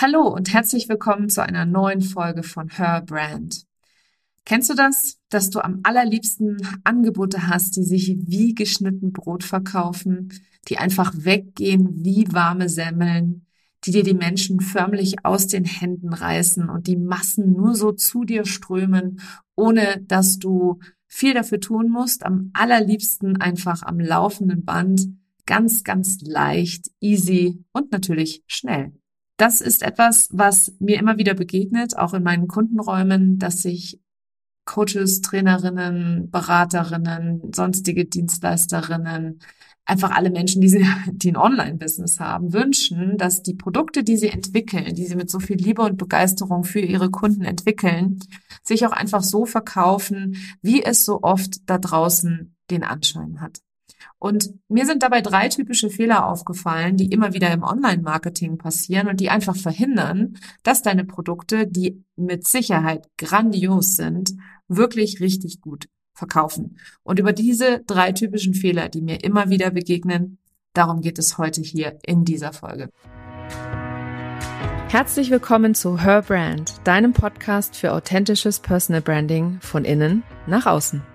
Hallo und herzlich willkommen zu einer neuen Folge von Her Brand. Kennst du das, dass du am allerliebsten Angebote hast, die sich wie geschnitten Brot verkaufen, die einfach weggehen wie warme Semmeln, die dir die Menschen förmlich aus den Händen reißen und die Massen nur so zu dir strömen, ohne dass du viel dafür tun musst, am allerliebsten einfach am laufenden Band, ganz, ganz leicht, easy und natürlich schnell das ist etwas, was mir immer wieder begegnet, auch in meinen Kundenräumen, dass sich Coaches, Trainerinnen, Beraterinnen, sonstige Dienstleisterinnen, einfach alle Menschen, die, sie, die ein Online-Business haben, wünschen, dass die Produkte, die sie entwickeln, die sie mit so viel Liebe und Begeisterung für ihre Kunden entwickeln, sich auch einfach so verkaufen, wie es so oft da draußen den Anschein hat. Und mir sind dabei drei typische Fehler aufgefallen, die immer wieder im Online-Marketing passieren und die einfach verhindern, dass deine Produkte, die mit Sicherheit grandios sind, wirklich richtig gut verkaufen. Und über diese drei typischen Fehler, die mir immer wieder begegnen, darum geht es heute hier in dieser Folge. Herzlich willkommen zu Her Brand, deinem Podcast für authentisches Personal Branding von innen nach außen.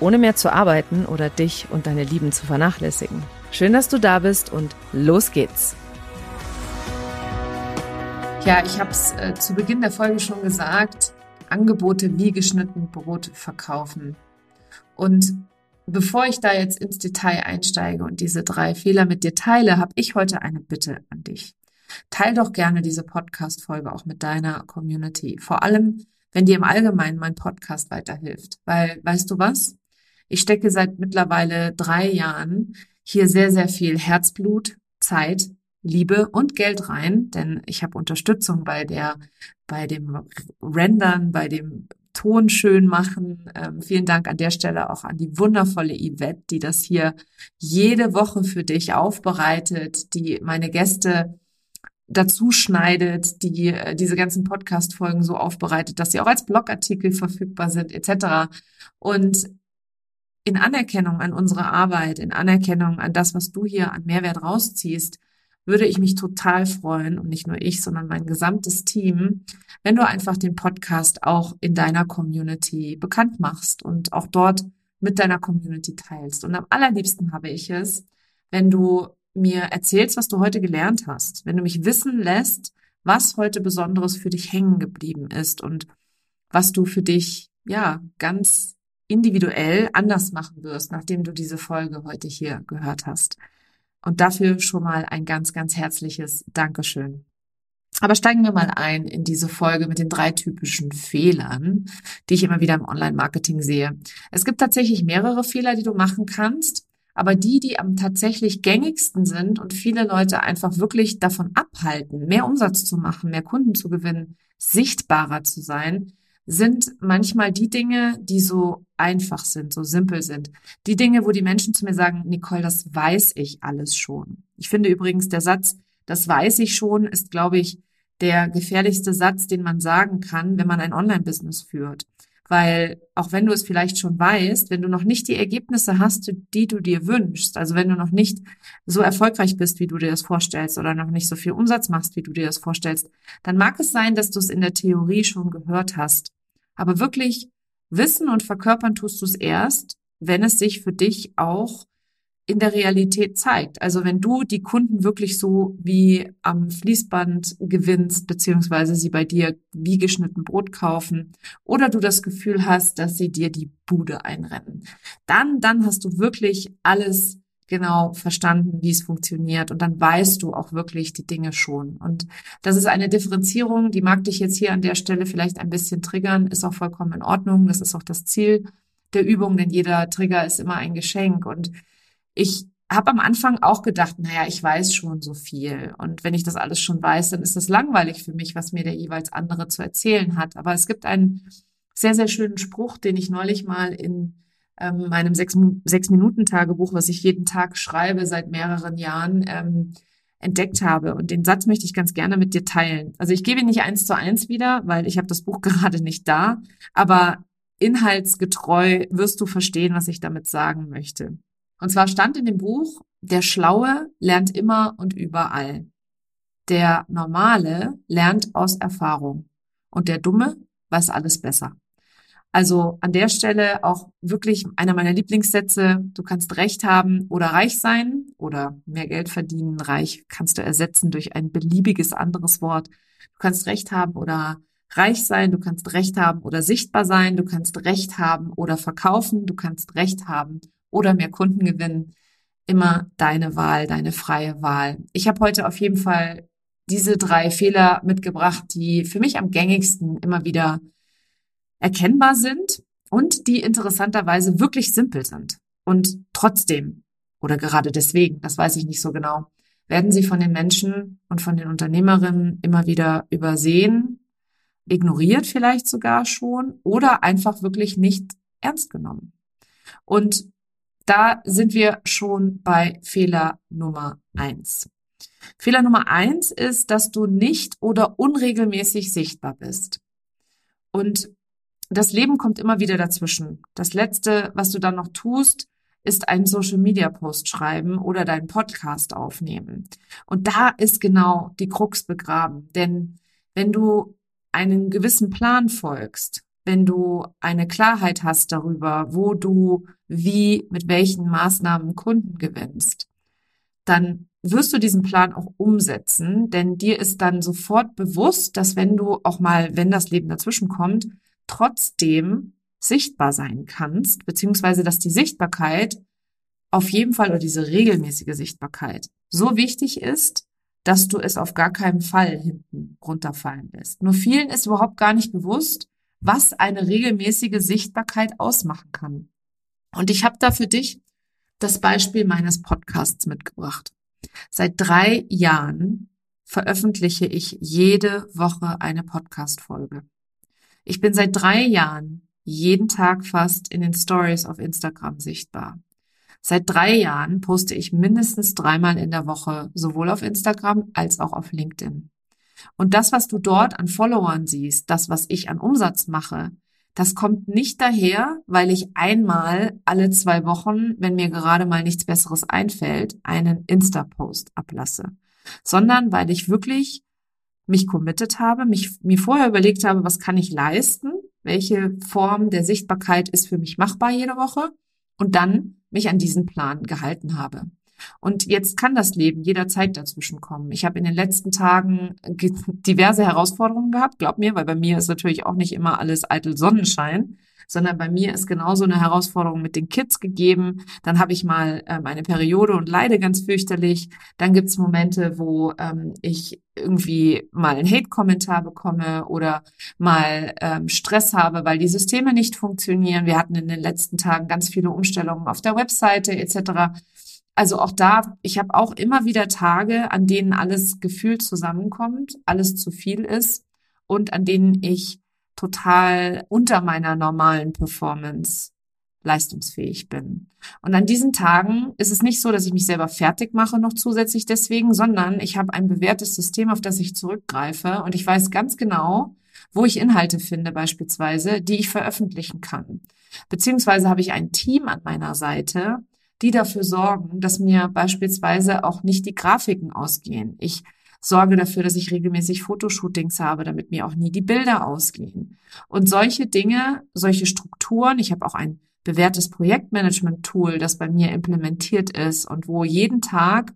Ohne mehr zu arbeiten oder dich und deine Lieben zu vernachlässigen. Schön, dass du da bist und los geht's. Ja, ich habe es äh, zu Beginn der Folge schon gesagt. Angebote wie geschnitten Brot verkaufen. Und Bevor ich da jetzt ins Detail einsteige und diese drei Fehler mit dir teile, habe ich heute eine Bitte an dich. Teil doch gerne diese Podcast-Folge auch mit deiner Community. Vor allem, wenn dir im Allgemeinen mein Podcast weiterhilft. Weil, weißt du was? Ich stecke seit mittlerweile drei Jahren hier sehr, sehr viel Herzblut, Zeit, Liebe und Geld rein, denn ich habe Unterstützung bei der, bei dem Rendern, bei dem Ton schön machen. Ähm, vielen Dank an der Stelle auch an die wundervolle Yvette, die das hier jede Woche für dich aufbereitet, die meine Gäste dazu schneidet, die äh, diese ganzen Podcast-Folgen so aufbereitet, dass sie auch als Blogartikel verfügbar sind, etc. Und in Anerkennung an unsere Arbeit, in Anerkennung an das, was du hier an Mehrwert rausziehst, würde ich mich total freuen und nicht nur ich, sondern mein gesamtes Team, wenn du einfach den Podcast auch in deiner Community bekannt machst und auch dort mit deiner Community teilst. Und am allerliebsten habe ich es, wenn du mir erzählst, was du heute gelernt hast, wenn du mich wissen lässt, was heute Besonderes für dich hängen geblieben ist und was du für dich, ja, ganz individuell anders machen wirst, nachdem du diese Folge heute hier gehört hast. Und dafür schon mal ein ganz, ganz herzliches Dankeschön. Aber steigen wir mal ein in diese Folge mit den drei typischen Fehlern, die ich immer wieder im Online-Marketing sehe. Es gibt tatsächlich mehrere Fehler, die du machen kannst, aber die, die am tatsächlich gängigsten sind und viele Leute einfach wirklich davon abhalten, mehr Umsatz zu machen, mehr Kunden zu gewinnen, sichtbarer zu sein, sind manchmal die Dinge, die so einfach sind, so simpel sind. Die Dinge, wo die Menschen zu mir sagen, Nicole, das weiß ich alles schon. Ich finde übrigens, der Satz, das weiß ich schon, ist, glaube ich, der gefährlichste Satz, den man sagen kann, wenn man ein Online-Business führt. Weil auch wenn du es vielleicht schon weißt, wenn du noch nicht die Ergebnisse hast, die du dir wünschst, also wenn du noch nicht so erfolgreich bist, wie du dir das vorstellst oder noch nicht so viel Umsatz machst, wie du dir das vorstellst, dann mag es sein, dass du es in der Theorie schon gehört hast. Aber wirklich wissen und verkörpern tust du es erst, wenn es sich für dich auch in der Realität zeigt. Also wenn du die Kunden wirklich so wie am Fließband gewinnst, beziehungsweise sie bei dir wie geschnitten Brot kaufen oder du das Gefühl hast, dass sie dir die Bude einrennen, dann, dann hast du wirklich alles genau verstanden, wie es funktioniert und dann weißt du auch wirklich die Dinge schon. Und das ist eine Differenzierung, die mag dich jetzt hier an der Stelle vielleicht ein bisschen triggern, ist auch vollkommen in Ordnung. Das ist auch das Ziel der Übung, denn jeder Trigger ist immer ein Geschenk und ich habe am Anfang auch gedacht, naja, ich weiß schon so viel. Und wenn ich das alles schon weiß, dann ist das langweilig für mich, was mir der jeweils andere zu erzählen hat. Aber es gibt einen sehr, sehr schönen Spruch, den ich neulich mal in ähm, meinem Sechs-Minuten-Tagebuch, was ich jeden Tag schreibe seit mehreren Jahren, ähm, entdeckt habe. Und den Satz möchte ich ganz gerne mit dir teilen. Also ich gebe ihn nicht eins zu eins wieder, weil ich habe das Buch gerade nicht da, aber inhaltsgetreu wirst du verstehen, was ich damit sagen möchte. Und zwar stand in dem Buch, der Schlaue lernt immer und überall. Der Normale lernt aus Erfahrung. Und der Dumme weiß alles besser. Also an der Stelle auch wirklich einer meiner Lieblingssätze, du kannst Recht haben oder reich sein oder mehr Geld verdienen. Reich kannst du ersetzen durch ein beliebiges anderes Wort. Du kannst Recht haben oder reich sein, du kannst Recht haben oder sichtbar sein, du kannst Recht haben oder verkaufen, du kannst Recht haben oder mehr Kunden gewinnen. Immer deine Wahl, deine freie Wahl. Ich habe heute auf jeden Fall diese drei Fehler mitgebracht, die für mich am gängigsten immer wieder erkennbar sind und die interessanterweise wirklich simpel sind. Und trotzdem, oder gerade deswegen, das weiß ich nicht so genau, werden sie von den Menschen und von den Unternehmerinnen immer wieder übersehen, ignoriert vielleicht sogar schon oder einfach wirklich nicht ernst genommen. Und da sind wir schon bei Fehler Nummer eins. Fehler Nummer eins ist, dass du nicht oder unregelmäßig sichtbar bist. Und das Leben kommt immer wieder dazwischen. Das letzte, was du dann noch tust, ist einen Social Media Post schreiben oder deinen Podcast aufnehmen. Und da ist genau die Krux begraben. Denn wenn du einen gewissen Plan folgst, wenn du eine Klarheit hast darüber, wo du wie mit welchen Maßnahmen Kunden gewinnst, dann wirst du diesen Plan auch umsetzen, denn dir ist dann sofort bewusst, dass wenn du auch mal, wenn das Leben dazwischen kommt, trotzdem sichtbar sein kannst, beziehungsweise dass die Sichtbarkeit auf jeden Fall oder diese regelmäßige Sichtbarkeit so wichtig ist, dass du es auf gar keinen Fall hinten runterfallen lässt. Nur vielen ist überhaupt gar nicht bewusst, was eine regelmäßige Sichtbarkeit ausmachen kann. Und ich habe da für dich das Beispiel meines Podcasts mitgebracht. Seit drei Jahren veröffentliche ich jede Woche eine Podcast-Folge. Ich bin seit drei Jahren jeden Tag fast in den Stories auf Instagram sichtbar. Seit drei Jahren poste ich mindestens dreimal in der Woche sowohl auf Instagram als auch auf LinkedIn. Und das, was du dort an Followern siehst, das, was ich an Umsatz mache, das kommt nicht daher, weil ich einmal alle zwei Wochen, wenn mir gerade mal nichts Besseres einfällt, einen Insta-Post ablasse, sondern weil ich wirklich mich committed habe, mich, mir vorher überlegt habe, was kann ich leisten, welche Form der Sichtbarkeit ist für mich machbar jede Woche und dann mich an diesen Plan gehalten habe. Und jetzt kann das Leben jederzeit dazwischen kommen. Ich habe in den letzten Tagen diverse Herausforderungen gehabt, glaub mir, weil bei mir ist natürlich auch nicht immer alles eitel Sonnenschein sondern bei mir ist genauso eine Herausforderung mit den Kids gegeben. Dann habe ich mal äh, meine Periode und leide ganz fürchterlich. Dann gibt's Momente, wo ähm, ich irgendwie mal einen Hate-Kommentar bekomme oder mal ähm, Stress habe, weil die Systeme nicht funktionieren. Wir hatten in den letzten Tagen ganz viele Umstellungen auf der Webseite etc. Also auch da, ich habe auch immer wieder Tage, an denen alles gefühlt zusammenkommt, alles zu viel ist und an denen ich total unter meiner normalen Performance leistungsfähig bin. Und an diesen Tagen ist es nicht so, dass ich mich selber fertig mache noch zusätzlich deswegen, sondern ich habe ein bewährtes System, auf das ich zurückgreife und ich weiß ganz genau, wo ich Inhalte finde beispielsweise, die ich veröffentlichen kann. Beziehungsweise habe ich ein Team an meiner Seite, die dafür sorgen, dass mir beispielsweise auch nicht die Grafiken ausgehen. Ich sorge dafür, dass ich regelmäßig Fotoshootings habe, damit mir auch nie die Bilder ausgehen. Und solche Dinge, solche Strukturen, ich habe auch ein bewährtes Projektmanagement-Tool, das bei mir implementiert ist und wo jeden Tag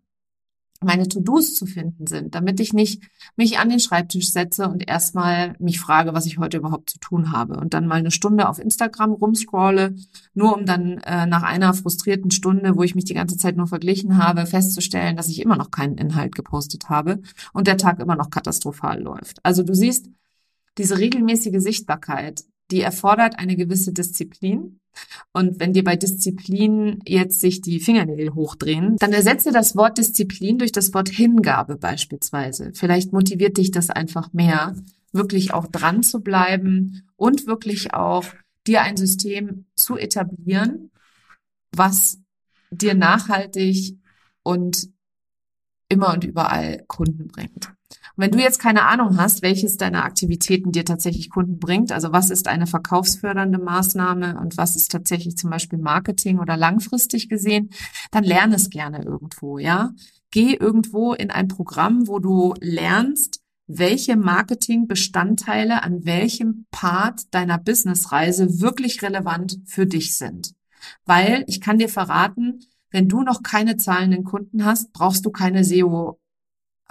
meine To-Dos zu finden sind, damit ich nicht mich an den Schreibtisch setze und erstmal mich frage, was ich heute überhaupt zu tun habe und dann mal eine Stunde auf Instagram rumscrolle, nur um dann äh, nach einer frustrierten Stunde, wo ich mich die ganze Zeit nur verglichen habe, festzustellen, dass ich immer noch keinen Inhalt gepostet habe und der Tag immer noch katastrophal läuft. Also du siehst, diese regelmäßige Sichtbarkeit, die erfordert eine gewisse Disziplin. Und wenn dir bei Disziplin jetzt sich die Fingernägel hochdrehen, dann ersetze das Wort Disziplin durch das Wort Hingabe beispielsweise. Vielleicht motiviert dich das einfach mehr, wirklich auch dran zu bleiben und wirklich auch dir ein System zu etablieren, was dir nachhaltig und immer und überall Kunden bringt. Und wenn du jetzt keine Ahnung hast, welches deiner Aktivitäten dir tatsächlich Kunden bringt, also was ist eine verkaufsfördernde Maßnahme und was ist tatsächlich zum Beispiel Marketing oder langfristig gesehen, dann lerne es gerne irgendwo, ja. Geh irgendwo in ein Programm, wo du lernst, welche Marketingbestandteile an welchem Part deiner Businessreise wirklich relevant für dich sind. Weil ich kann dir verraten, wenn du noch keine zahlenden Kunden hast, brauchst du keine SEO,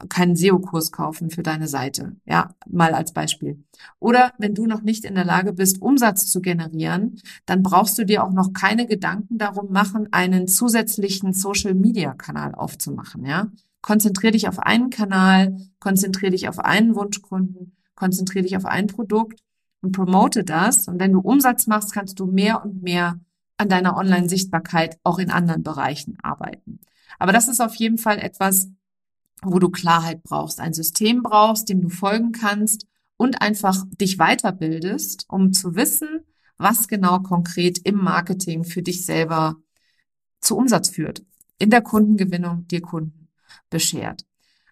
keinen SEO-Kurs kaufen für deine Seite. Ja, mal als Beispiel. Oder wenn du noch nicht in der Lage bist, Umsatz zu generieren, dann brauchst du dir auch noch keine Gedanken darum machen, einen zusätzlichen Social-Media-Kanal aufzumachen. Ja, konzentrier dich auf einen Kanal, konzentrier dich auf einen Wunschkunden, konzentrier dich auf ein Produkt und promote das. Und wenn du Umsatz machst, kannst du mehr und mehr an deiner Online-Sichtbarkeit auch in anderen Bereichen arbeiten. Aber das ist auf jeden Fall etwas, wo du Klarheit brauchst, ein System brauchst, dem du folgen kannst und einfach dich weiterbildest, um zu wissen, was genau konkret im Marketing für dich selber zu Umsatz führt, in der Kundengewinnung dir Kunden beschert.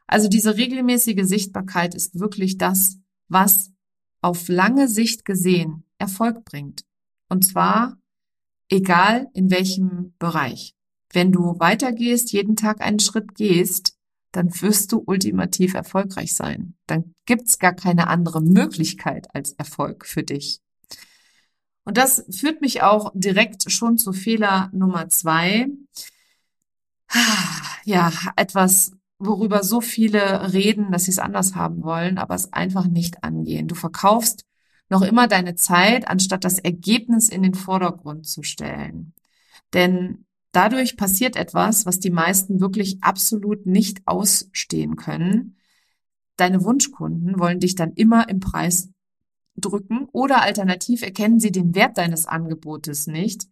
Also diese regelmäßige Sichtbarkeit ist wirklich das, was auf lange Sicht gesehen Erfolg bringt. Und zwar egal in welchem Bereich. Wenn du weitergehst, jeden Tag einen Schritt gehst, dann wirst du ultimativ erfolgreich sein. Dann gibt's gar keine andere Möglichkeit als Erfolg für dich. Und das führt mich auch direkt schon zu Fehler Nummer zwei. Ja, etwas, worüber so viele reden, dass sie es anders haben wollen, aber es einfach nicht angehen. Du verkaufst noch immer deine Zeit, anstatt das Ergebnis in den Vordergrund zu stellen. Denn dadurch passiert etwas, was die meisten wirklich absolut nicht ausstehen können. Deine Wunschkunden wollen dich dann immer im Preis drücken oder alternativ erkennen sie den Wert deines Angebotes nicht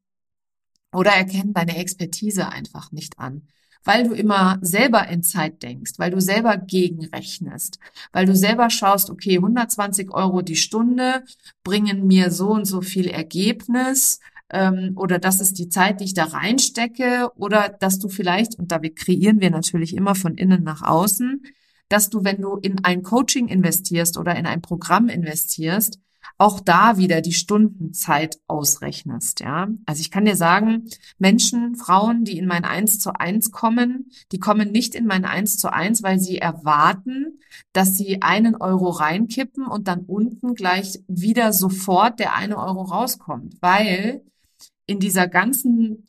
oder erkennen deine Expertise einfach nicht an weil du immer selber in Zeit denkst, weil du selber gegenrechnest, weil du selber schaust, okay, 120 Euro die Stunde bringen mir so und so viel Ergebnis ähm, oder das ist die Zeit, die ich da reinstecke oder dass du vielleicht, und da kreieren wir natürlich immer von innen nach außen, dass du, wenn du in ein Coaching investierst oder in ein Programm investierst, auch da wieder die Stundenzeit ausrechnest, ja. Also ich kann dir sagen, Menschen, Frauen, die in mein Eins zu eins kommen, die kommen nicht in mein Eins zu eins, weil sie erwarten, dass sie einen Euro reinkippen und dann unten gleich wieder sofort der eine Euro rauskommt, weil in dieser ganzen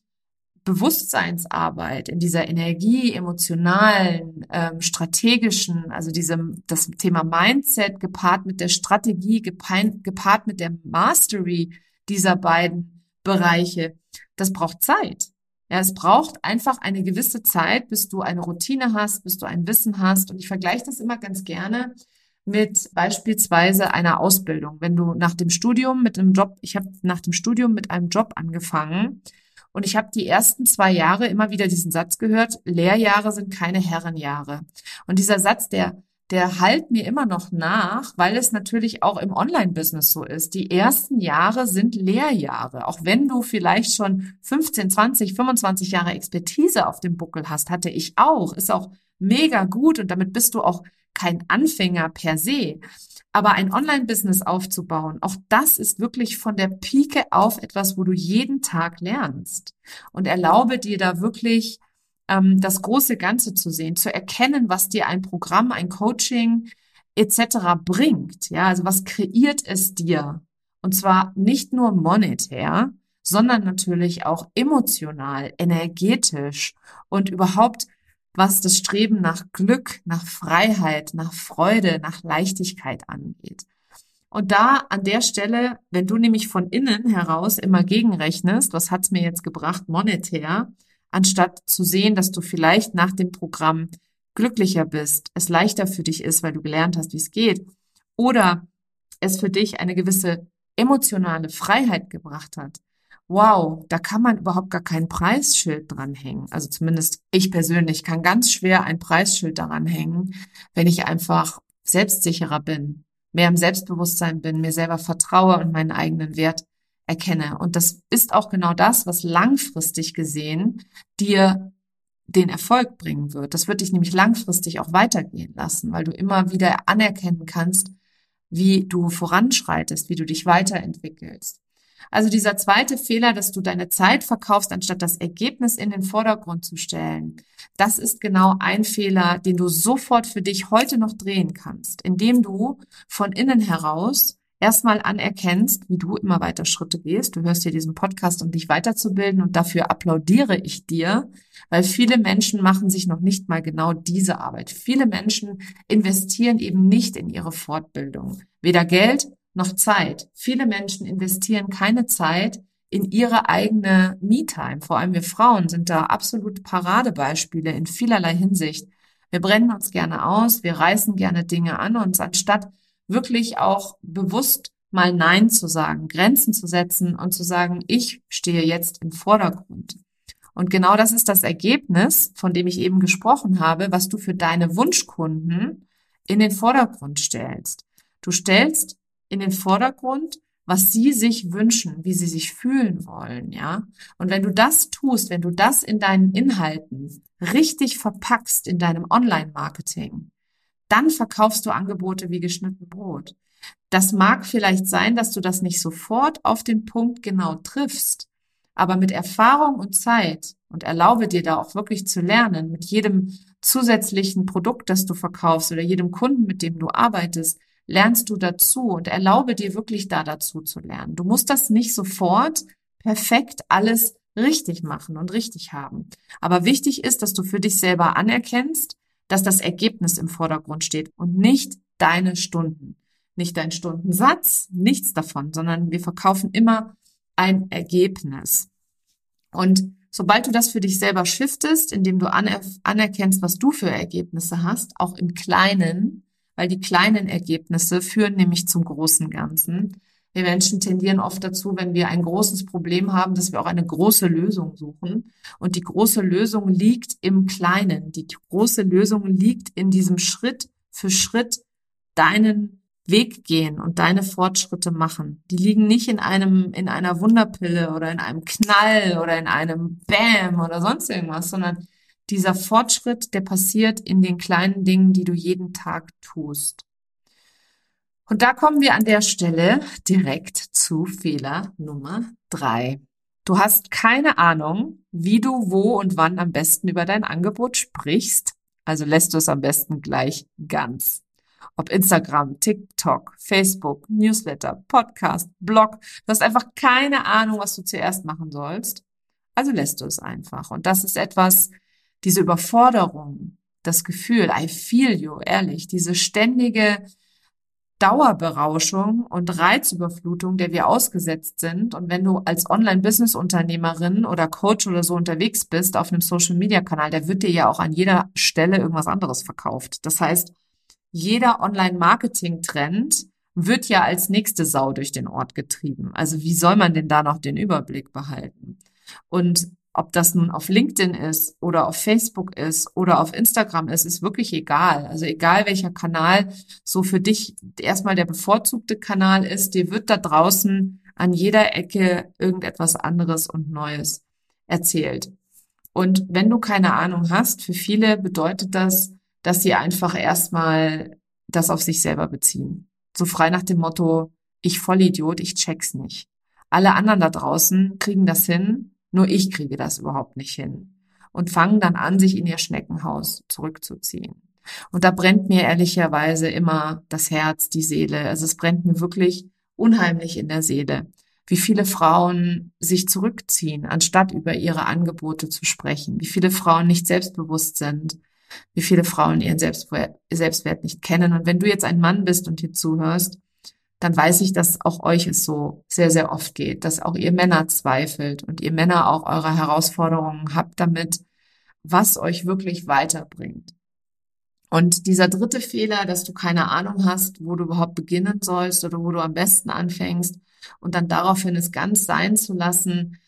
Bewusstseinsarbeit, in dieser Energie, emotionalen, ähm, strategischen, also diesem, das Thema Mindset gepaart mit der Strategie, gepaart mit der Mastery dieser beiden Bereiche, das braucht Zeit. Ja, es braucht einfach eine gewisse Zeit, bis du eine Routine hast, bis du ein Wissen hast. Und ich vergleiche das immer ganz gerne mit beispielsweise einer Ausbildung. Wenn du nach dem Studium mit einem Job, ich habe nach dem Studium mit einem Job angefangen und ich habe die ersten zwei Jahre immer wieder diesen Satz gehört, Lehrjahre sind keine Herrenjahre. Und dieser Satz, der der halt mir immer noch nach, weil es natürlich auch im Online-Business so ist. Die ersten Jahre sind Lehrjahre. Auch wenn du vielleicht schon 15, 20, 25 Jahre Expertise auf dem Buckel hast, hatte ich auch. Ist auch mega gut und damit bist du auch kein Anfänger per se. Aber ein Online-Business aufzubauen, auch das ist wirklich von der Pike auf etwas, wo du jeden Tag lernst. Und erlaube dir da wirklich ähm, das große Ganze zu sehen, zu erkennen, was dir ein Programm, ein Coaching etc. bringt. Ja, also was kreiert es dir? Und zwar nicht nur monetär, sondern natürlich auch emotional, energetisch und überhaupt was das Streben nach Glück, nach Freiheit, nach Freude, nach Leichtigkeit angeht. Und da an der Stelle, wenn du nämlich von innen heraus immer gegenrechnest, was hat's mir jetzt gebracht monetär, anstatt zu sehen, dass du vielleicht nach dem Programm glücklicher bist, es leichter für dich ist, weil du gelernt hast, wie es geht, oder es für dich eine gewisse emotionale Freiheit gebracht hat, wow, da kann man überhaupt gar kein Preisschild dranhängen. Also zumindest ich persönlich kann ganz schwer ein Preisschild daran hängen, wenn ich einfach selbstsicherer bin, mehr im Selbstbewusstsein bin, mir selber vertraue und meinen eigenen Wert erkenne. Und das ist auch genau das, was langfristig gesehen dir den Erfolg bringen wird. Das wird dich nämlich langfristig auch weitergehen lassen, weil du immer wieder anerkennen kannst, wie du voranschreitest, wie du dich weiterentwickelst. Also dieser zweite Fehler, dass du deine Zeit verkaufst, anstatt das Ergebnis in den Vordergrund zu stellen, das ist genau ein Fehler, den du sofort für dich heute noch drehen kannst, indem du von innen heraus erstmal anerkennst, wie du immer weiter Schritte gehst. Du hörst hier diesen Podcast, um dich weiterzubilden und dafür applaudiere ich dir, weil viele Menschen machen sich noch nicht mal genau diese Arbeit. Viele Menschen investieren eben nicht in ihre Fortbildung. Weder Geld noch Zeit. Viele Menschen investieren keine Zeit in ihre eigene Me-Time. Vor allem wir Frauen sind da absolut Paradebeispiele in vielerlei Hinsicht. Wir brennen uns gerne aus, wir reißen gerne Dinge an uns, anstatt wirklich auch bewusst mal Nein zu sagen, Grenzen zu setzen und zu sagen, ich stehe jetzt im Vordergrund. Und genau das ist das Ergebnis, von dem ich eben gesprochen habe, was du für deine Wunschkunden in den Vordergrund stellst. Du stellst in den Vordergrund, was sie sich wünschen, wie sie sich fühlen wollen, ja. Und wenn du das tust, wenn du das in deinen Inhalten richtig verpackst in deinem Online-Marketing, dann verkaufst du Angebote wie geschnitten Brot. Das mag vielleicht sein, dass du das nicht sofort auf den Punkt genau triffst, aber mit Erfahrung und Zeit und erlaube dir da auch wirklich zu lernen, mit jedem zusätzlichen Produkt, das du verkaufst oder jedem Kunden, mit dem du arbeitest, lernst du dazu und erlaube dir wirklich da dazu zu lernen. Du musst das nicht sofort perfekt alles richtig machen und richtig haben. Aber wichtig ist, dass du für dich selber anerkennst, dass das Ergebnis im Vordergrund steht und nicht deine Stunden. Nicht dein Stundensatz, nichts davon, sondern wir verkaufen immer ein Ergebnis. Und sobald du das für dich selber shiftest, indem du aner anerkennst, was du für Ergebnisse hast, auch im Kleinen, weil die kleinen Ergebnisse führen nämlich zum großen Ganzen. Wir Menschen tendieren oft dazu, wenn wir ein großes Problem haben, dass wir auch eine große Lösung suchen. Und die große Lösung liegt im Kleinen. Die große Lösung liegt in diesem Schritt für Schritt deinen Weg gehen und deine Fortschritte machen. Die liegen nicht in einem, in einer Wunderpille oder in einem Knall oder in einem Bam oder sonst irgendwas, sondern dieser Fortschritt, der passiert in den kleinen Dingen, die du jeden Tag tust. Und da kommen wir an der Stelle direkt zu Fehler Nummer drei. Du hast keine Ahnung, wie du wo und wann am besten über dein Angebot sprichst, also lässt du es am besten gleich ganz. Ob Instagram, TikTok, Facebook, Newsletter, Podcast, Blog, du hast einfach keine Ahnung, was du zuerst machen sollst, also lässt du es einfach. Und das ist etwas, diese Überforderung, das Gefühl, I feel you, ehrlich, diese ständige Dauerberauschung und Reizüberflutung, der wir ausgesetzt sind. Und wenn du als Online-Business-Unternehmerin oder Coach oder so unterwegs bist auf einem Social-Media-Kanal, der wird dir ja auch an jeder Stelle irgendwas anderes verkauft. Das heißt, jeder Online-Marketing-Trend wird ja als nächste Sau durch den Ort getrieben. Also wie soll man denn da noch den Überblick behalten? Und ob das nun auf LinkedIn ist oder auf Facebook ist oder auf Instagram ist, ist wirklich egal. Also egal welcher Kanal so für dich erstmal der bevorzugte Kanal ist, dir wird da draußen an jeder Ecke irgendetwas anderes und Neues erzählt. Und wenn du keine Ahnung hast, für viele bedeutet das, dass sie einfach erstmal das auf sich selber beziehen. So frei nach dem Motto, ich Vollidiot, ich check's nicht. Alle anderen da draußen kriegen das hin, nur ich kriege das überhaupt nicht hin. Und fangen dann an, sich in ihr Schneckenhaus zurückzuziehen. Und da brennt mir ehrlicherweise immer das Herz, die Seele. Also es brennt mir wirklich unheimlich in der Seele, wie viele Frauen sich zurückziehen, anstatt über ihre Angebote zu sprechen, wie viele Frauen nicht selbstbewusst sind, wie viele Frauen ihren Selbstwert, nicht kennen. Und wenn du jetzt ein Mann bist und hier zuhörst, dann weiß ich, dass auch euch es so sehr, sehr oft geht, dass auch ihr Männer zweifelt und ihr Männer auch eure Herausforderungen habt damit, was euch wirklich weiterbringt. Und dieser dritte Fehler, dass du keine Ahnung hast, wo du überhaupt beginnen sollst oder wo du am besten anfängst und dann daraufhin es ganz sein zu lassen,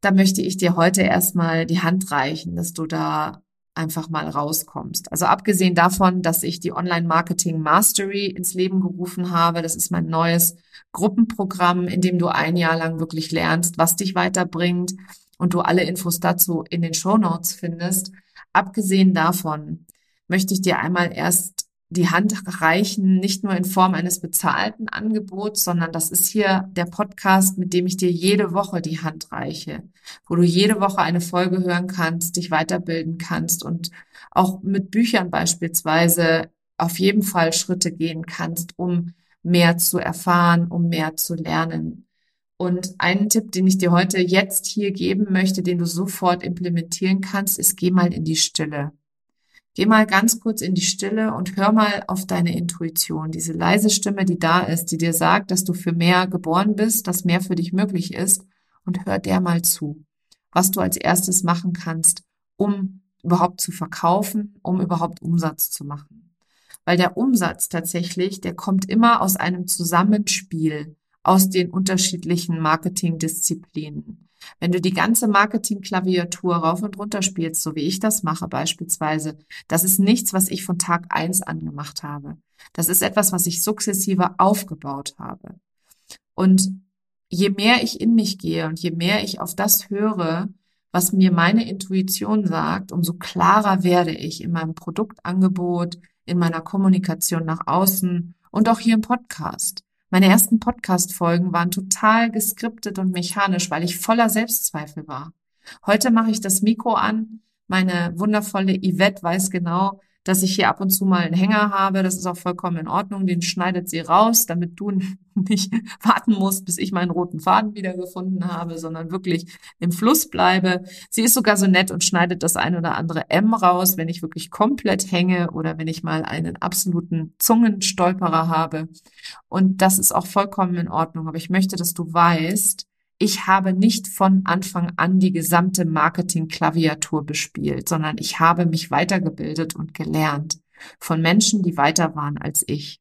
da möchte ich dir heute erstmal die Hand reichen, dass du da einfach mal rauskommst. Also abgesehen davon, dass ich die Online Marketing Mastery ins Leben gerufen habe, das ist mein neues Gruppenprogramm, in dem du ein Jahr lang wirklich lernst, was dich weiterbringt und du alle Infos dazu in den Show Notes findest. Abgesehen davon möchte ich dir einmal erst die Hand reichen, nicht nur in Form eines bezahlten Angebots, sondern das ist hier der Podcast, mit dem ich dir jede Woche die Hand reiche, wo du jede Woche eine Folge hören kannst, dich weiterbilden kannst und auch mit Büchern beispielsweise auf jeden Fall Schritte gehen kannst, um mehr zu erfahren, um mehr zu lernen. Und einen Tipp, den ich dir heute jetzt hier geben möchte, den du sofort implementieren kannst, ist, geh mal in die Stille. Geh mal ganz kurz in die Stille und hör mal auf deine Intuition, diese leise Stimme, die da ist, die dir sagt, dass du für mehr geboren bist, dass mehr für dich möglich ist und hör der mal zu, was du als erstes machen kannst, um überhaupt zu verkaufen, um überhaupt Umsatz zu machen. Weil der Umsatz tatsächlich, der kommt immer aus einem Zusammenspiel aus den unterschiedlichen Marketingdisziplinen. Wenn du die ganze Marketing-Klaviatur rauf und runter spielst, so wie ich das mache beispielsweise, das ist nichts, was ich von Tag eins angemacht habe. Das ist etwas, was ich sukzessive aufgebaut habe. Und je mehr ich in mich gehe und je mehr ich auf das höre, was mir meine Intuition sagt, umso klarer werde ich in meinem Produktangebot, in meiner Kommunikation nach außen und auch hier im Podcast. Meine ersten Podcast-Folgen waren total geskriptet und mechanisch, weil ich voller Selbstzweifel war. Heute mache ich das Mikro an. Meine wundervolle Yvette weiß genau, dass ich hier ab und zu mal einen Hänger habe. Das ist auch vollkommen in Ordnung. Den schneidet sie raus, damit du nicht warten musst, bis ich meinen roten Faden wiedergefunden habe, sondern wirklich im Fluss bleibe. Sie ist sogar so nett und schneidet das ein oder andere M raus, wenn ich wirklich komplett hänge oder wenn ich mal einen absoluten Zungenstolperer habe. Und das ist auch vollkommen in Ordnung. Aber ich möchte, dass du weißt, ich habe nicht von Anfang an die gesamte Marketing-Klaviatur bespielt, sondern ich habe mich weitergebildet und gelernt von Menschen, die weiter waren als ich.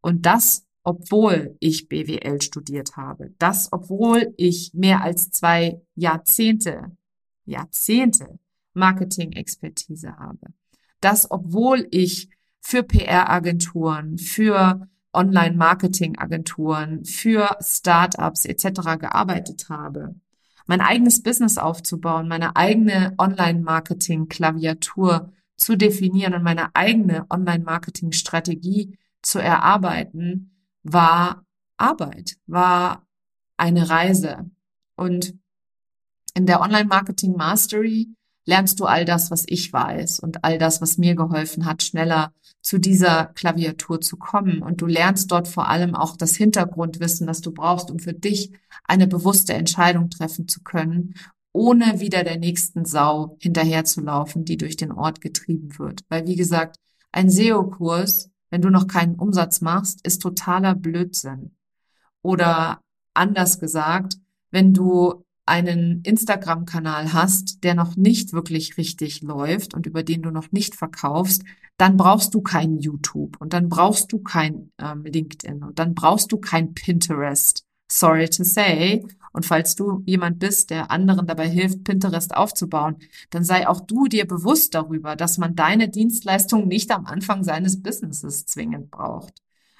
Und das, obwohl ich BWL studiert habe. Das, obwohl ich mehr als zwei Jahrzehnte, Jahrzehnte Marketing-Expertise habe. Das, obwohl ich für PR-Agenturen, für Online-Marketing-Agenturen, für Startups etc. gearbeitet habe. Mein eigenes Business aufzubauen, meine eigene Online-Marketing-Klaviatur zu definieren und meine eigene Online-Marketing-Strategie zu erarbeiten, war Arbeit, war eine Reise. Und in der Online-Marketing Mastery lernst du all das, was ich weiß und all das, was mir geholfen hat, schneller zu dieser Klaviatur zu kommen. Und du lernst dort vor allem auch das Hintergrundwissen, das du brauchst, um für dich eine bewusste Entscheidung treffen zu können, ohne wieder der nächsten Sau hinterherzulaufen, die durch den Ort getrieben wird. Weil, wie gesagt, ein SEO-Kurs, wenn du noch keinen Umsatz machst, ist totaler Blödsinn. Oder anders gesagt, wenn du einen Instagram-Kanal hast, der noch nicht wirklich richtig läuft und über den du noch nicht verkaufst, dann brauchst du kein YouTube und dann brauchst du kein ähm, LinkedIn und dann brauchst du kein Pinterest. Sorry to say. Und falls du jemand bist, der anderen dabei hilft, Pinterest aufzubauen, dann sei auch du dir bewusst darüber, dass man deine Dienstleistung nicht am Anfang seines Businesses zwingend braucht.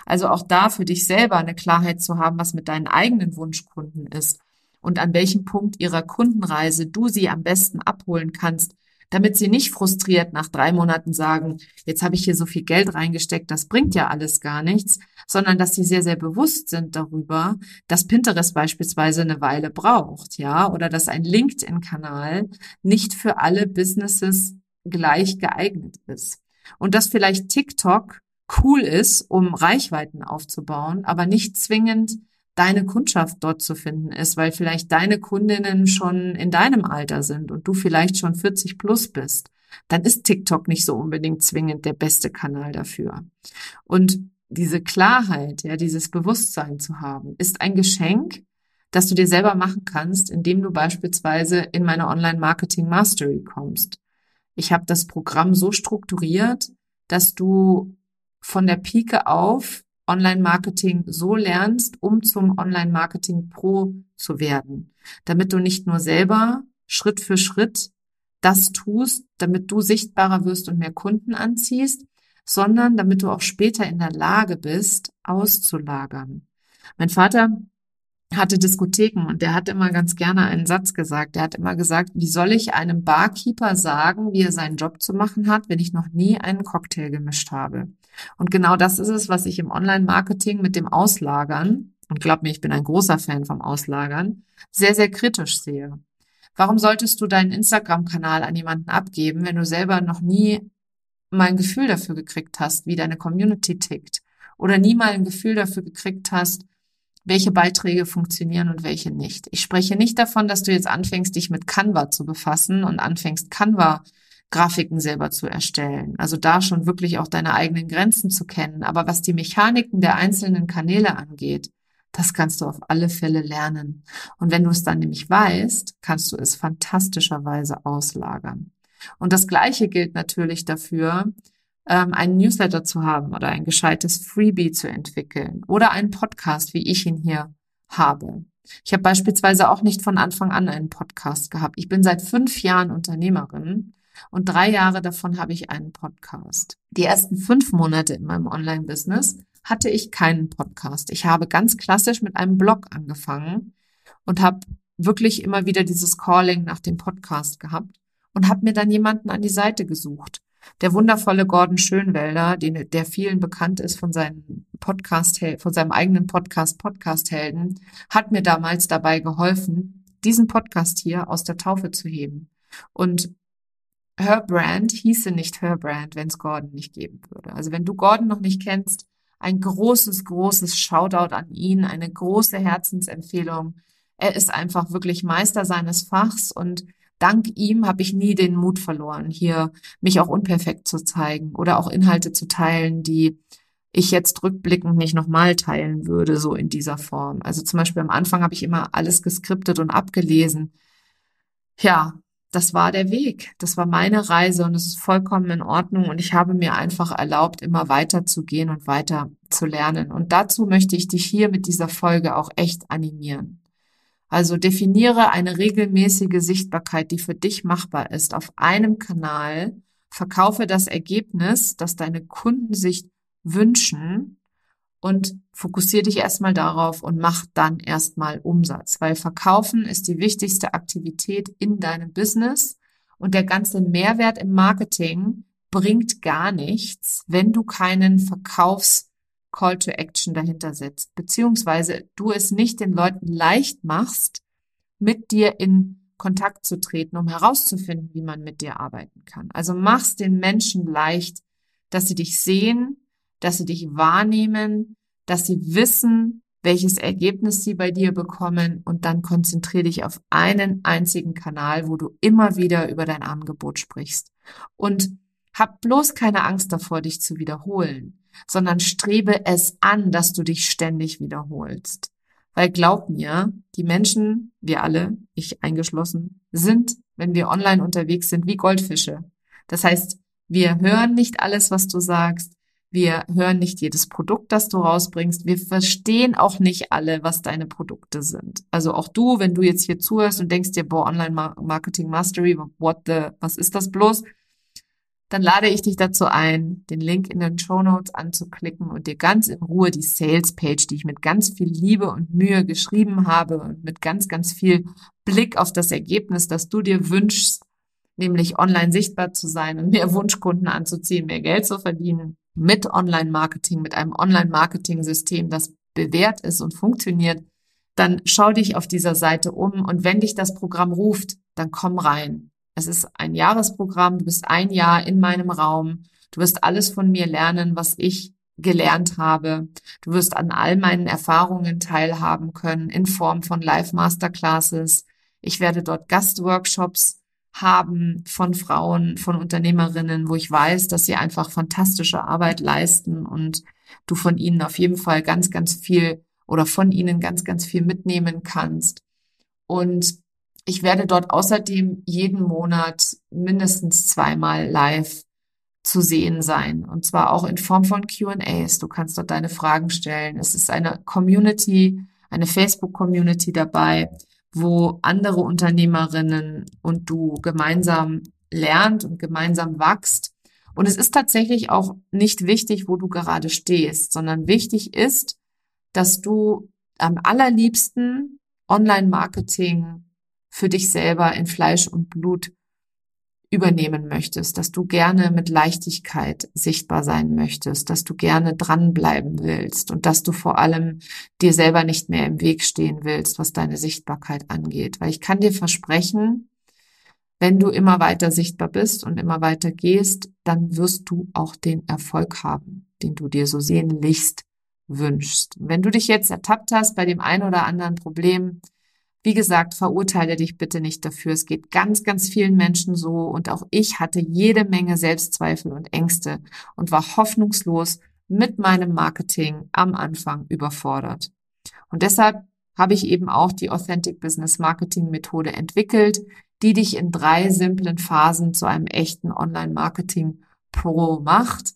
Also auch da für dich selber eine Klarheit zu haben, was mit deinen eigenen Wunschkunden ist und an welchem Punkt ihrer Kundenreise du sie am besten abholen kannst, damit sie nicht frustriert nach drei Monaten sagen, jetzt habe ich hier so viel Geld reingesteckt, das bringt ja alles gar nichts, sondern dass sie sehr, sehr bewusst sind darüber, dass Pinterest beispielsweise eine Weile braucht, ja, oder dass ein LinkedIn-Kanal nicht für alle Businesses gleich geeignet ist. Und dass vielleicht TikTok cool ist, um Reichweiten aufzubauen, aber nicht zwingend deine Kundschaft dort zu finden ist, weil vielleicht deine Kundinnen schon in deinem Alter sind und du vielleicht schon 40 plus bist, dann ist TikTok nicht so unbedingt zwingend der beste Kanal dafür. Und diese Klarheit, ja, dieses Bewusstsein zu haben, ist ein Geschenk, das du dir selber machen kannst, indem du beispielsweise in meine Online Marketing Mastery kommst. Ich habe das Programm so strukturiert, dass du von der Pike auf Online-Marketing so lernst, um zum Online-Marketing-Pro zu werden, damit du nicht nur selber Schritt für Schritt das tust, damit du sichtbarer wirst und mehr Kunden anziehst, sondern damit du auch später in der Lage bist, auszulagern. Mein Vater hatte Diskotheken und der hat immer ganz gerne einen Satz gesagt. Der hat immer gesagt, wie soll ich einem Barkeeper sagen, wie er seinen Job zu machen hat, wenn ich noch nie einen Cocktail gemischt habe? Und genau das ist es, was ich im Online-Marketing mit dem Auslagern, und glaub mir, ich bin ein großer Fan vom Auslagern, sehr, sehr kritisch sehe. Warum solltest du deinen Instagram-Kanal an jemanden abgeben, wenn du selber noch nie mal ein Gefühl dafür gekriegt hast, wie deine Community tickt? Oder nie mal ein Gefühl dafür gekriegt hast, welche Beiträge funktionieren und welche nicht. Ich spreche nicht davon, dass du jetzt anfängst, dich mit Canva zu befassen und anfängst, Canva Grafiken selber zu erstellen. Also da schon wirklich auch deine eigenen Grenzen zu kennen. Aber was die Mechaniken der einzelnen Kanäle angeht, das kannst du auf alle Fälle lernen. Und wenn du es dann nämlich weißt, kannst du es fantastischerweise auslagern. Und das Gleiche gilt natürlich dafür, ähm, einen Newsletter zu haben oder ein gescheites Freebie zu entwickeln oder einen Podcast, wie ich ihn hier habe. Ich habe beispielsweise auch nicht von Anfang an einen Podcast gehabt. Ich bin seit fünf Jahren Unternehmerin und drei Jahre davon habe ich einen Podcast. Die ersten fünf Monate in meinem Online-Business hatte ich keinen Podcast. Ich habe ganz klassisch mit einem Blog angefangen und habe wirklich immer wieder dieses Calling nach dem Podcast gehabt und habe mir dann jemanden an die Seite gesucht. Der wundervolle Gordon Schönwelder, den, der vielen bekannt ist von seinem Podcast, von seinem eigenen Podcast Podcast Helden, hat mir damals dabei geholfen, diesen Podcast hier aus der Taufe zu heben. Und Her Brand hieße nicht Her Brand, wenn es Gordon nicht geben würde. Also wenn du Gordon noch nicht kennst, ein großes, großes Shoutout an ihn, eine große Herzensempfehlung. Er ist einfach wirklich Meister seines Fachs und dank ihm habe ich nie den Mut verloren, hier mich auch unperfekt zu zeigen oder auch Inhalte zu teilen, die ich jetzt rückblickend nicht nochmal teilen würde, so in dieser Form. Also zum Beispiel am Anfang habe ich immer alles geskriptet und abgelesen. Ja, das war der Weg. Das war meine Reise und es ist vollkommen in Ordnung und ich habe mir einfach erlaubt, immer weiter zu gehen und weiter zu lernen. Und dazu möchte ich dich hier mit dieser Folge auch echt animieren. Also definiere eine regelmäßige Sichtbarkeit, die für dich machbar ist, auf einem Kanal. Verkaufe das Ergebnis, das deine Kunden sich wünschen und fokussiere dich erstmal darauf und mach dann erstmal Umsatz, weil Verkaufen ist die wichtigste Aktivität in deinem Business und der ganze Mehrwert im Marketing bringt gar nichts, wenn du keinen Verkaufs Call to Action dahinter setzt, beziehungsweise du es nicht den Leuten leicht machst, mit dir in Kontakt zu treten, um herauszufinden, wie man mit dir arbeiten kann. Also mach's den Menschen leicht, dass sie dich sehen, dass sie dich wahrnehmen, dass sie wissen, welches Ergebnis sie bei dir bekommen und dann konzentriere dich auf einen einzigen Kanal, wo du immer wieder über dein Angebot sprichst. Und hab bloß keine Angst davor, dich zu wiederholen sondern strebe es an, dass du dich ständig wiederholst. Weil glaub mir, die Menschen, wir alle, ich eingeschlossen, sind, wenn wir online unterwegs sind, wie Goldfische. Das heißt, wir hören nicht alles, was du sagst. Wir hören nicht jedes Produkt, das du rausbringst. Wir verstehen auch nicht alle, was deine Produkte sind. Also auch du, wenn du jetzt hier zuhörst und denkst dir, boah, Online Marketing Mastery, what the, was ist das bloß? dann lade ich dich dazu ein, den Link in den Show Notes anzuklicken und dir ganz in Ruhe die Sales Page, die ich mit ganz viel Liebe und Mühe geschrieben habe und mit ganz, ganz viel Blick auf das Ergebnis, das du dir wünschst, nämlich online sichtbar zu sein und mehr Wunschkunden anzuziehen, mehr Geld zu verdienen mit Online-Marketing, mit einem Online-Marketing-System, das bewährt ist und funktioniert, dann schau dich auf dieser Seite um und wenn dich das Programm ruft, dann komm rein. Es ist ein Jahresprogramm. Du bist ein Jahr in meinem Raum. Du wirst alles von mir lernen, was ich gelernt habe. Du wirst an all meinen Erfahrungen teilhaben können in Form von Live-Masterclasses. Ich werde dort Gastworkshops haben von Frauen, von Unternehmerinnen, wo ich weiß, dass sie einfach fantastische Arbeit leisten und du von ihnen auf jeden Fall ganz, ganz viel oder von ihnen ganz, ganz viel mitnehmen kannst. Und ich werde dort außerdem jeden Monat mindestens zweimal live zu sehen sein. Und zwar auch in Form von QAs. Du kannst dort deine Fragen stellen. Es ist eine Community, eine Facebook-Community dabei, wo andere Unternehmerinnen und du gemeinsam lernt und gemeinsam wächst. Und es ist tatsächlich auch nicht wichtig, wo du gerade stehst, sondern wichtig ist, dass du am allerliebsten Online-Marketing für dich selber in Fleisch und Blut übernehmen möchtest, dass du gerne mit Leichtigkeit sichtbar sein möchtest, dass du gerne dranbleiben willst und dass du vor allem dir selber nicht mehr im Weg stehen willst, was deine Sichtbarkeit angeht. Weil ich kann dir versprechen, wenn du immer weiter sichtbar bist und immer weiter gehst, dann wirst du auch den Erfolg haben, den du dir so sehnlichst wünschst. Wenn du dich jetzt ertappt hast bei dem ein oder anderen Problem, wie gesagt, verurteile dich bitte nicht dafür. Es geht ganz, ganz vielen Menschen so und auch ich hatte jede Menge Selbstzweifel und Ängste und war hoffnungslos mit meinem Marketing am Anfang überfordert. Und deshalb habe ich eben auch die Authentic Business Marketing Methode entwickelt, die dich in drei simplen Phasen zu einem echten Online Marketing Pro macht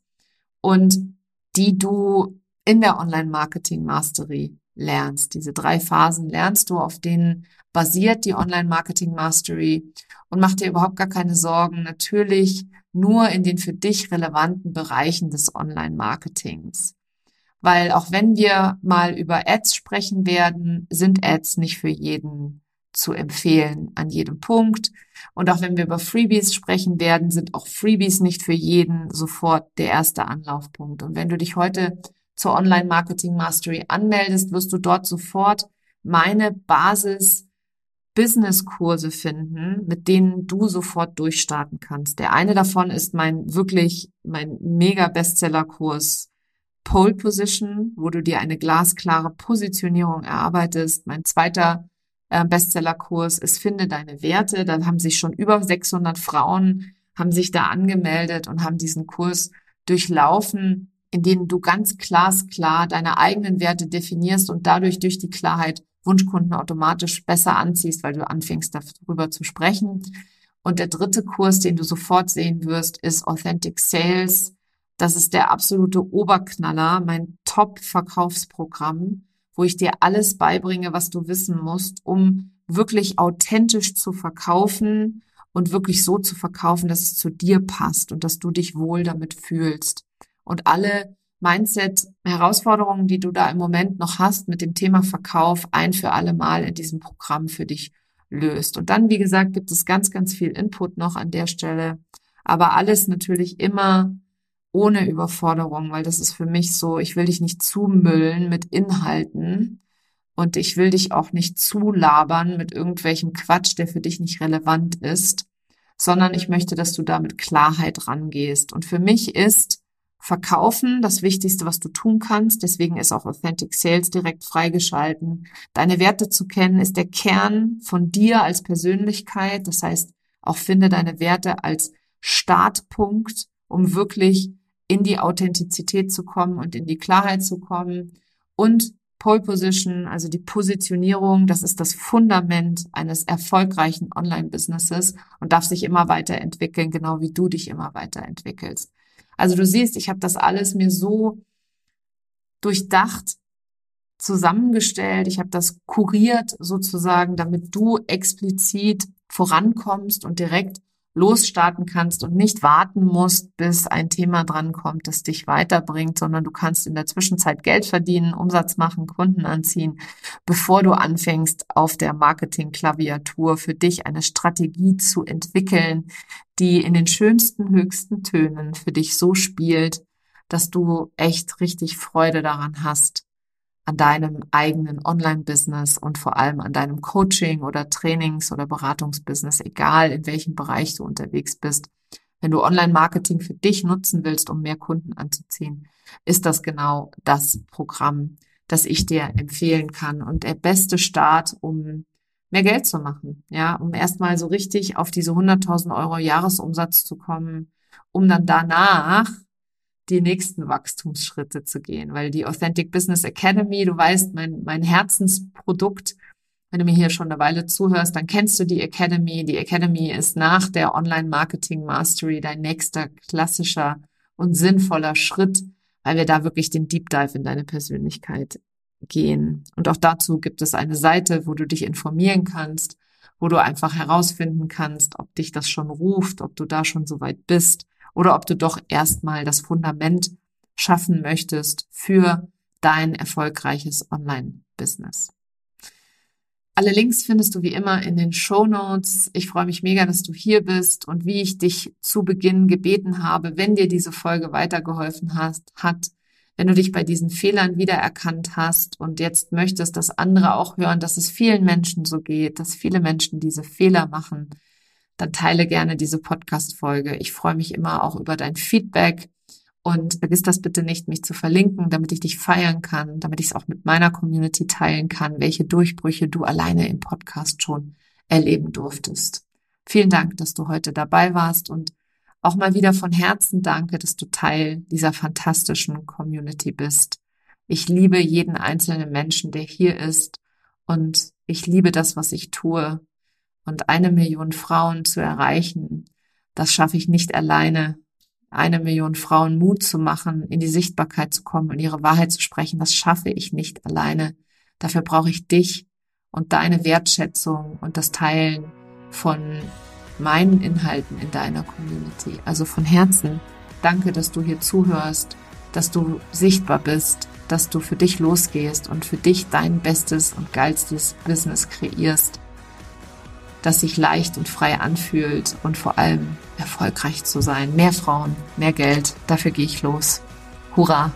und die du in der Online Marketing Mastery lernst. Diese drei Phasen lernst du, auf denen basiert die Online Marketing Mastery und mach dir überhaupt gar keine Sorgen. Natürlich nur in den für dich relevanten Bereichen des Online Marketings. Weil auch wenn wir mal über Ads sprechen werden, sind Ads nicht für jeden zu empfehlen an jedem Punkt. Und auch wenn wir über Freebies sprechen werden, sind auch Freebies nicht für jeden sofort der erste Anlaufpunkt. Und wenn du dich heute zur Online Marketing Mastery anmeldest, wirst du dort sofort meine Basis Business Kurse finden, mit denen du sofort durchstarten kannst. Der eine davon ist mein wirklich, mein mega Bestseller Kurs Pole Position, wo du dir eine glasklare Positionierung erarbeitest. Mein zweiter äh, Bestseller-Kurs ist Finde deine Werte. Da haben sich schon über 600 Frauen haben sich da angemeldet und haben diesen Kurs durchlaufen in denen du ganz glasklar deine eigenen Werte definierst und dadurch durch die Klarheit Wunschkunden automatisch besser anziehst, weil du anfängst darüber zu sprechen. Und der dritte Kurs, den du sofort sehen wirst, ist Authentic Sales. Das ist der absolute Oberknaller, mein Top-Verkaufsprogramm, wo ich dir alles beibringe, was du wissen musst, um wirklich authentisch zu verkaufen und wirklich so zu verkaufen, dass es zu dir passt und dass du dich wohl damit fühlst und alle Mindset-Herausforderungen, die du da im Moment noch hast mit dem Thema Verkauf, ein für alle Mal in diesem Programm für dich löst. Und dann, wie gesagt, gibt es ganz, ganz viel Input noch an der Stelle, aber alles natürlich immer ohne Überforderung, weil das ist für mich so, ich will dich nicht zumüllen mit Inhalten und ich will dich auch nicht zulabern mit irgendwelchem Quatsch, der für dich nicht relevant ist, sondern ich möchte, dass du da mit Klarheit rangehst. Und für mich ist Verkaufen, das Wichtigste, was du tun kannst. Deswegen ist auch Authentic Sales direkt freigeschalten. Deine Werte zu kennen ist der Kern von dir als Persönlichkeit. Das heißt, auch finde deine Werte als Startpunkt, um wirklich in die Authentizität zu kommen und in die Klarheit zu kommen. Und Pole Position, also die Positionierung, das ist das Fundament eines erfolgreichen Online-Businesses und darf sich immer weiterentwickeln, genau wie du dich immer weiterentwickelst. Also du siehst, ich habe das alles mir so durchdacht zusammengestellt, ich habe das kuriert sozusagen, damit du explizit vorankommst und direkt losstarten kannst und nicht warten musst, bis ein Thema drankommt, das dich weiterbringt, sondern du kannst in der Zwischenzeit Geld verdienen, Umsatz machen, Kunden anziehen, bevor du anfängst, auf der Marketing-Klaviatur für dich eine Strategie zu entwickeln, die in den schönsten, höchsten Tönen für dich so spielt, dass du echt richtig Freude daran hast, an deinem eigenen Online-Business und vor allem an deinem Coaching oder Trainings- oder Beratungsbusiness, egal in welchem Bereich du unterwegs bist. Wenn du Online-Marketing für dich nutzen willst, um mehr Kunden anzuziehen, ist das genau das Programm, das ich dir empfehlen kann und der beste Start, um mehr Geld zu machen, ja, um erstmal so richtig auf diese 100.000 Euro Jahresumsatz zu kommen, um dann danach die nächsten Wachstumsschritte zu gehen, weil die Authentic Business Academy, du weißt, mein, mein Herzensprodukt Wenn du mir hier schon eine Weile zuhörst, dann kennst du die Academy. Die Academy ist nach der Online Marketing Mastery dein nächster klassischer und sinnvoller Schritt, weil wir da wirklich den Deep Dive in deine Persönlichkeit gehen. Und auch dazu gibt es eine Seite, wo du dich informieren kannst, wo du einfach herausfinden kannst, ob dich das schon ruft, ob du da schon so weit bist oder ob du doch erstmal das Fundament schaffen möchtest für dein erfolgreiches Online-Business. Alle Links findest du wie immer in den Show Notes. Ich freue mich mega, dass du hier bist und wie ich dich zu Beginn gebeten habe, wenn dir diese Folge weitergeholfen hast, hat, wenn du dich bei diesen Fehlern wiedererkannt hast und jetzt möchtest, dass andere auch hören, dass es vielen Menschen so geht, dass viele Menschen diese Fehler machen, dann teile gerne diese Podcast-Folge. Ich freue mich immer auch über dein Feedback. Und vergiss das bitte nicht, mich zu verlinken, damit ich dich feiern kann, damit ich es auch mit meiner Community teilen kann, welche Durchbrüche du alleine im Podcast schon erleben durftest. Vielen Dank, dass du heute dabei warst und auch mal wieder von Herzen danke, dass du Teil dieser fantastischen Community bist. Ich liebe jeden einzelnen Menschen, der hier ist und ich liebe das, was ich tue. Und eine Million Frauen zu erreichen, das schaffe ich nicht alleine eine Million Frauen Mut zu machen, in die Sichtbarkeit zu kommen und ihre Wahrheit zu sprechen, das schaffe ich nicht alleine. Dafür brauche ich dich und deine Wertschätzung und das Teilen von meinen Inhalten in deiner Community. Also von Herzen danke, dass du hier zuhörst, dass du sichtbar bist, dass du für dich losgehst und für dich dein bestes und geilstes Business kreierst das sich leicht und frei anfühlt und vor allem erfolgreich zu sein. Mehr Frauen, mehr Geld, dafür gehe ich los. Hurra!